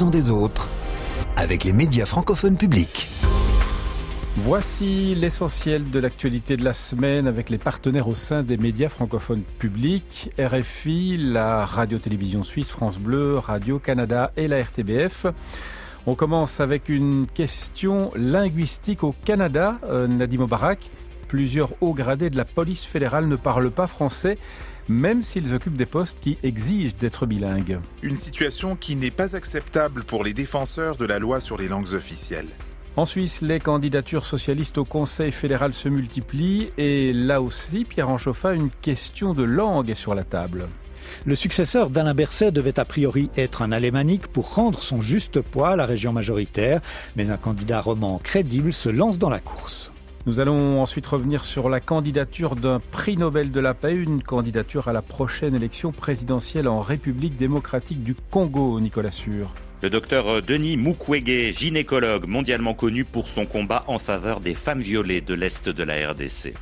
des autres avec les médias francophones publics. Voici l'essentiel de l'actualité de la semaine avec les partenaires au sein des médias francophones publics, RFI, la radio-télévision suisse, France Bleu, Radio-Canada et la RTBF. On commence avec une question linguistique au Canada, euh, Nadim Obarak. Plusieurs hauts gradés de la police fédérale ne parlent pas français même s'ils occupent des postes qui exigent d'être bilingues. Une situation qui n'est pas acceptable pour les défenseurs de la loi sur les langues officielles. En Suisse, les candidatures socialistes au Conseil fédéral se multiplient et là aussi, Pierre Anchoffa, une question de langue est sur la table. Le successeur d'Alain Berset devait a priori être un alémanique pour rendre son juste poids à la région majoritaire, mais un candidat roman crédible se lance dans la course. Nous allons ensuite revenir sur la candidature d'un prix Nobel de la paix, une candidature à la prochaine élection présidentielle en République démocratique du Congo, Nicolas Sûr. Le docteur Denis Mukwege, gynécologue mondialement connu pour son combat en faveur des femmes violées de l'Est de la RDC.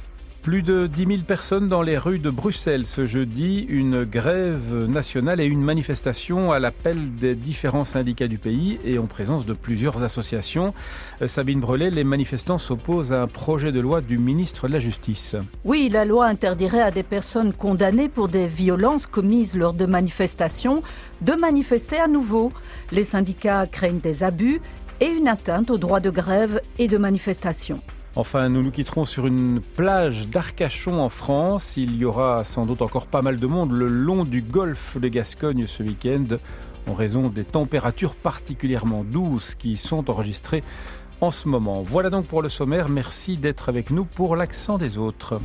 Plus de 10 000 personnes dans les rues de Bruxelles ce jeudi, une grève nationale et une manifestation à l'appel des différents syndicats du pays et en présence de plusieurs associations. Euh, Sabine Brelet, les manifestants s'opposent à un projet de loi du ministre de la Justice. Oui, la loi interdirait à des personnes condamnées pour des violences commises lors de manifestations de manifester à nouveau. Les syndicats craignent des abus et une atteinte aux droits de grève et de manifestation. Enfin, nous nous quitterons sur une plage d'Arcachon en France. Il y aura sans doute encore pas mal de monde le long du golfe de Gascogne ce week-end en raison des températures particulièrement douces qui sont enregistrées en ce moment. Voilà donc pour le sommaire. Merci d'être avec nous pour l'accent des autres.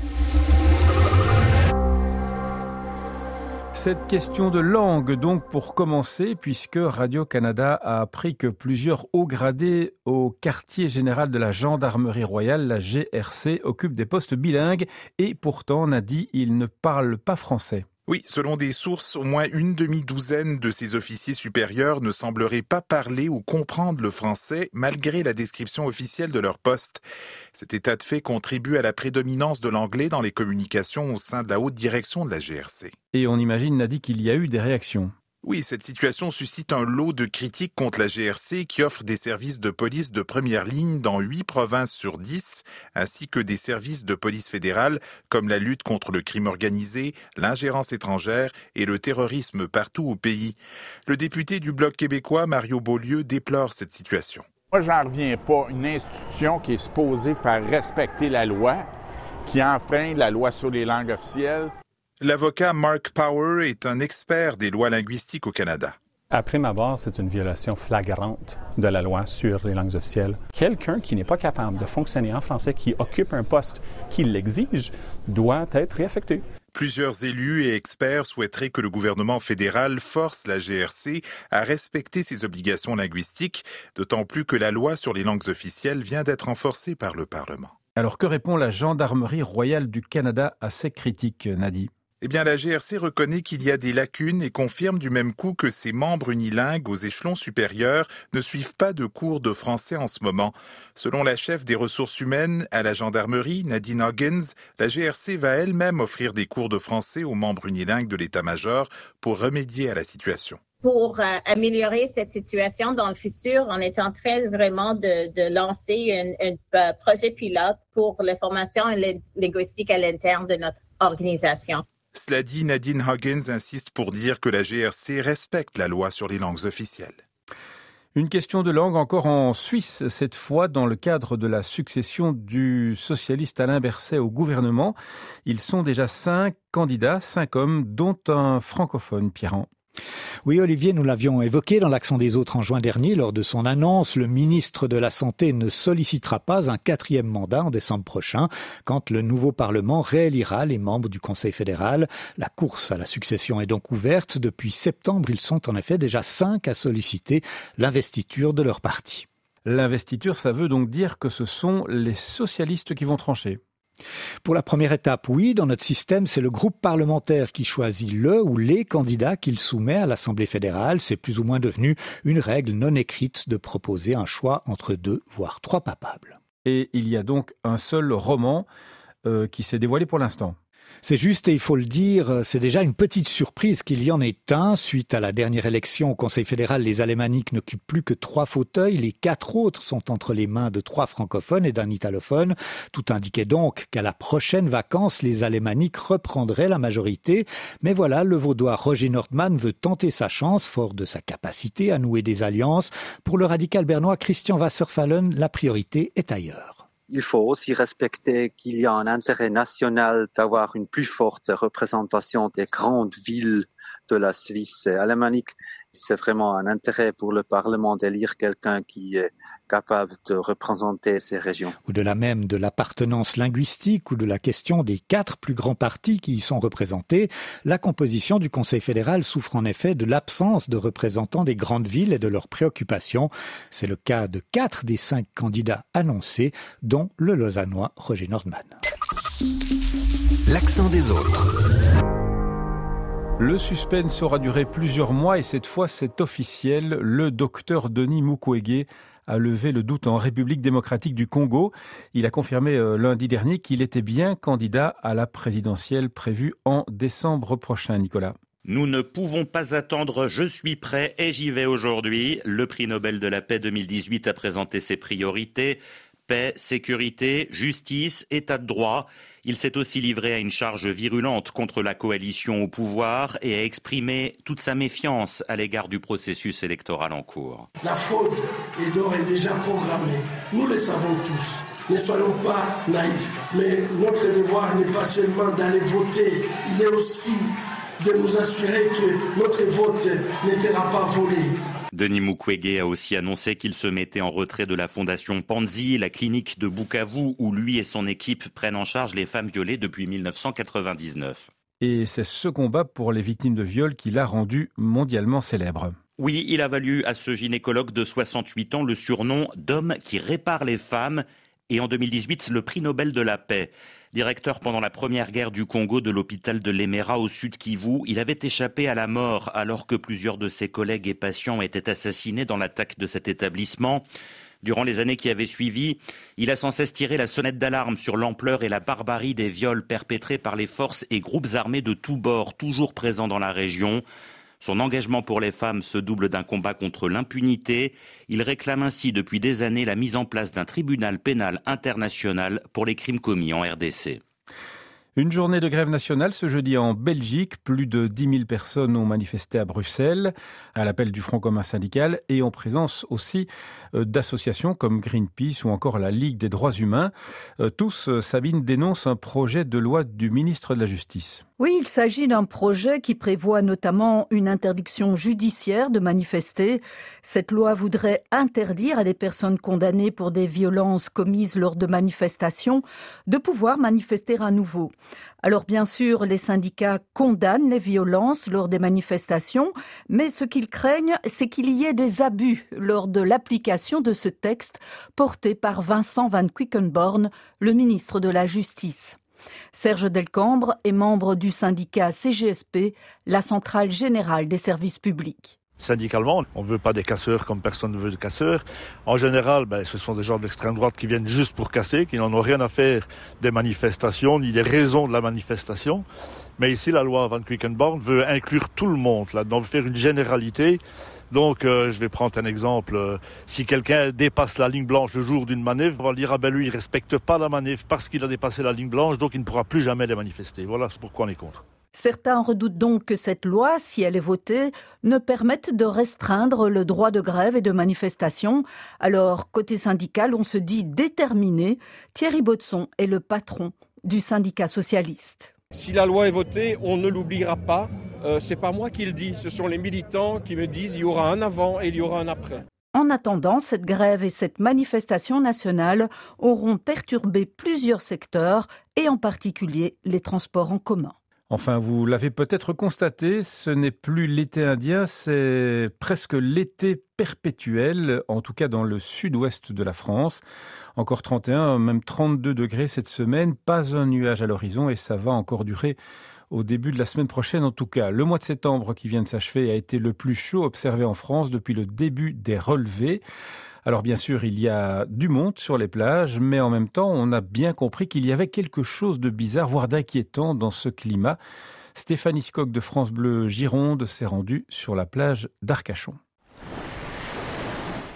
Cette question de langue, donc, pour commencer, puisque Radio-Canada a appris que plusieurs hauts gradés au quartier général de la Gendarmerie royale, la GRC, occupent des postes bilingues et pourtant, dit, ils ne parlent pas français. Oui, selon des sources, au moins une demi-douzaine de ces officiers supérieurs ne sembleraient pas parler ou comprendre le français malgré la description officielle de leur poste. Cet état de fait contribue à la prédominance de l'anglais dans les communications au sein de la haute direction de la GRC. Et on imagine, Nadi, qu'il y a eu des réactions. Oui, cette situation suscite un lot de critiques contre la GRC qui offre des services de police de première ligne dans huit provinces sur dix, ainsi que des services de police fédérale comme la lutte contre le crime organisé, l'ingérence étrangère et le terrorisme partout au pays. Le député du Bloc québécois, Mario Beaulieu, déplore cette situation. Moi, j'en reviens pas. Une institution qui est supposée faire respecter la loi, qui enfreint la loi sur les langues officielles, L'avocat Mark Power est un expert des lois linguistiques au Canada. Après ma barre, c'est une violation flagrante de la loi sur les langues officielles. Quelqu'un qui n'est pas capable de fonctionner en français, qui occupe un poste qui l'exige, doit être réaffecté. Plusieurs élus et experts souhaiteraient que le gouvernement fédéral force la GRC à respecter ses obligations linguistiques, d'autant plus que la loi sur les langues officielles vient d'être renforcée par le Parlement. Alors que répond la Gendarmerie royale du Canada à ces critiques, Nadi? Eh bien, la GRC reconnaît qu'il y a des lacunes et confirme du même coup que ses membres unilingues aux échelons supérieurs ne suivent pas de cours de français en ce moment. Selon la chef des ressources humaines à la gendarmerie, Nadine Hoggins, la GRC va elle-même offrir des cours de français aux membres unilingues de l'état-major pour remédier à la situation pour euh, améliorer cette situation dans le futur, on est en train vraiment de, lancer un, euh, projet pilote pour la formation linguistique à l'interne de notre organisation. Cela dit, Nadine Huggins insiste pour dire que la GRC respecte la loi sur les langues officielles. Une question de langue encore en Suisse, cette fois dans le cadre de la succession du socialiste Alain Berset au gouvernement. Ils sont déjà cinq candidats, cinq hommes, dont un francophone, Pierrand. Oui, Olivier, nous l'avions évoqué dans l'accent des autres en juin dernier. Lors de son annonce, le ministre de la Santé ne sollicitera pas un quatrième mandat en décembre prochain, quand le nouveau Parlement réélira les membres du Conseil fédéral. La course à la succession est donc ouverte. Depuis septembre, ils sont en effet déjà cinq à solliciter l'investiture de leur parti. L'investiture, ça veut donc dire que ce sont les socialistes qui vont trancher. Pour la première étape, oui, dans notre système, c'est le groupe parlementaire qui choisit le ou les candidats qu'il soumet à l'Assemblée fédérale. C'est plus ou moins devenu une règle non écrite de proposer un choix entre deux, voire trois papables. Et il y a donc un seul roman euh, qui s'est dévoilé pour l'instant. C'est juste et il faut le dire, c'est déjà une petite surprise qu'il y en ait un. Suite à la dernière élection au Conseil fédéral, les alémaniques n'occupent plus que trois fauteuils. Les quatre autres sont entre les mains de trois francophones et d'un italophone. Tout indiquait donc qu'à la prochaine vacance, les alémaniques reprendraient la majorité. Mais voilà, le vaudois Roger Nordman veut tenter sa chance, fort de sa capacité à nouer des alliances. Pour le radical bernois Christian Wasserfallen, la priorité est ailleurs. Il faut aussi respecter qu'il y a un intérêt national d'avoir une plus forte représentation des grandes villes de la Suisse alémanique. C'est vraiment un intérêt pour le Parlement d'élire quelqu'un qui est capable de représenter ces régions. Ou de la même de l'appartenance linguistique ou de la question des quatre plus grands partis qui y sont représentés, la composition du Conseil fédéral souffre en effet de l'absence de représentants des grandes villes et de leurs préoccupations. C'est le cas de quatre des cinq candidats annoncés, dont le Lausannois Roger Nordman. L'accent des autres. Le suspense aura duré plusieurs mois et cette fois c'est officiel. Le docteur Denis Mukwege a levé le doute en République démocratique du Congo. Il a confirmé euh, lundi dernier qu'il était bien candidat à la présidentielle prévue en décembre prochain, Nicolas. Nous ne pouvons pas attendre, je suis prêt et j'y vais aujourd'hui. Le prix Nobel de la paix 2018 a présenté ses priorités paix, sécurité, justice, état de droit. Il s'est aussi livré à une charge virulente contre la coalition au pouvoir et a exprimé toute sa méfiance à l'égard du processus électoral en cours. La faute est d'ores et déjà programmée. Nous le savons tous. Ne soyons pas naïfs. Mais notre devoir n'est pas seulement d'aller voter, il est aussi de nous assurer que notre vote ne sera pas volé. Denis Mukwege a aussi annoncé qu'il se mettait en retrait de la fondation Panzi, la clinique de Bukavu, où lui et son équipe prennent en charge les femmes violées depuis 1999. Et c'est ce combat pour les victimes de viol qui l'a rendu mondialement célèbre. Oui, il a valu à ce gynécologue de 68 ans le surnom d'homme qui répare les femmes et en 2018 le prix Nobel de la paix. Directeur pendant la première guerre du Congo de l'hôpital de Lemera au sud Kivu, il avait échappé à la mort alors que plusieurs de ses collègues et patients étaient assassinés dans l'attaque de cet établissement. Durant les années qui avaient suivi, il a sans cesse tiré la sonnette d'alarme sur l'ampleur et la barbarie des viols perpétrés par les forces et groupes armés de tous bords, toujours présents dans la région. Son engagement pour les femmes se double d'un combat contre l'impunité. Il réclame ainsi depuis des années la mise en place d'un tribunal pénal international pour les crimes commis en RDC. Une journée de grève nationale ce jeudi en Belgique. Plus de 10 000 personnes ont manifesté à Bruxelles à l'appel du Front commun syndical et en présence aussi euh, d'associations comme Greenpeace ou encore la Ligue des droits humains. Euh, tous, euh, Sabine, dénoncent un projet de loi du ministre de la Justice. Oui, il s'agit d'un projet qui prévoit notamment une interdiction judiciaire de manifester. Cette loi voudrait interdire à des personnes condamnées pour des violences commises lors de manifestations de pouvoir manifester à nouveau. Alors bien sûr, les syndicats condamnent les violences lors des manifestations, mais ce qu'ils craignent, c'est qu'il y ait des abus lors de l'application de ce texte porté par Vincent Van Quickenborn, le ministre de la Justice. Serge Delcambre est membre du syndicat CGSP, la centrale générale des services publics. Syndicalement, on ne veut pas des casseurs comme personne ne veut de casseurs. En général, ben, ce sont des gens de l'extrême droite qui viennent juste pour casser, qui n'en ont rien à faire des manifestations, ni des raisons de la manifestation. Mais ici, la loi Van Quickenborn veut inclure tout le monde, là, veut faire une généralité. Donc, euh, je vais prendre un exemple. Euh, si quelqu'un dépasse la ligne blanche le jour d'une manif, on va dire, ah ben lui, il respecte pas la manif parce qu'il a dépassé la ligne blanche, donc il ne pourra plus jamais les manifester. Voilà pourquoi on est contre. Certains redoutent donc que cette loi, si elle est votée, ne permette de restreindre le droit de grève et de manifestation. Alors, côté syndical, on se dit déterminé. Thierry Baudson est le patron du syndicat socialiste. Si la loi est votée, on ne l'oubliera pas. Euh, c'est pas moi qui le dis, ce sont les militants qui me disent il y aura un avant et il y aura un après. En attendant, cette grève et cette manifestation nationale auront perturbé plusieurs secteurs et en particulier les transports en commun. Enfin, vous l'avez peut-être constaté, ce n'est plus l'été indien, c'est presque l'été perpétuel, en tout cas dans le sud-ouest de la France. Encore 31, même 32 degrés cette semaine, pas un nuage à l'horizon et ça va encore durer au début de la semaine prochaine en tout cas. Le mois de septembre qui vient de s'achever a été le plus chaud observé en France depuis le début des relevés Alors bien sûr, il y a du monde sur les plages, mais en même temps, on a bien compris qu'il y avait quelque chose de bizarre, voire d'inquiétant dans ce climat. Stéphanie Scott de France Bleu Gironde s'est rendue sur la plage d'Arcachon.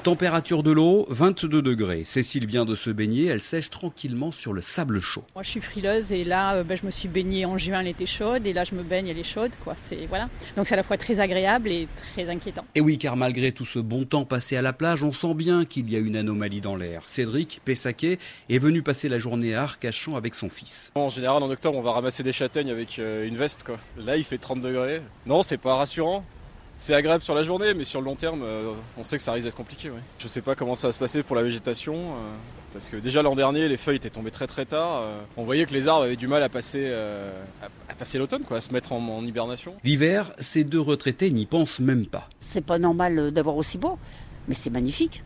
Température de l'eau, 22 degrés. Cécile vient de se baigner, elle sèche tranquillement sur le sable chaud. Moi je suis frileuse et là euh, ben, je me suis baignée en juin, elle était chaude et là je me baigne, elle est chaude. Quoi. C'est, voilà. Donc c'est à la fois très agréable et très inquiétant. Et oui, car malgré tout ce bon temps passé à la plage, on sent bien qu'il y a une anomalie dans l'air. Cédric Pessaquet est venu passer la journée à Arcachon avec son fils. En général en octobre on va ramasser des châtaignes avec euh, une veste. Quoi. Là il fait 30 degrés. Non c'est pas rassurant c'est agréable sur la journée, mais sur le long terme, euh, on sait que ça risque d'être compliqué. Ouais. Je sais pas comment ça va se passer pour la végétation, euh, parce que déjà l'an dernier, les feuilles étaient tombées très très tard. Euh, on voyait que les arbres avaient du mal à passer, à, passer l'automne, quoi, à se mettre en, en hibernation. L'hiver, ces deux retraités n'y pensent même pas. C'est pas normal d'avoir aussi beau, mais c'est magnifique.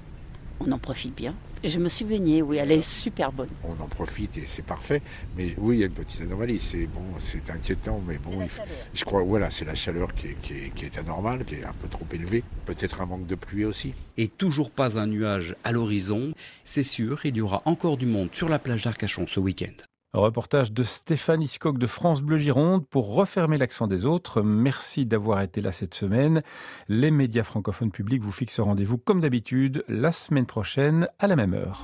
On en profite bien. Je me suis baignée, oui, elle est super bonne. On en profite et c'est parfait. Mais oui, il y a une petite anomalie. C'est bon, c'est inquiétant, mais bon, il, je crois, voilà, c'est la chaleur qui est, qui, est, qui est anormale, qui est un peu trop élevée. Peut-être un manque de pluie aussi. Et toujours pas un nuage à l'horizon. C'est sûr, il y aura encore du monde sur la plage d'Arcachon ce week-end. Reportage de Stéphane Iscock de France Bleu Gironde pour refermer l'accent des autres. Merci d'avoir été là cette semaine. Les médias francophones publics vous fixent rendez-vous comme d'habitude la semaine prochaine à la même heure.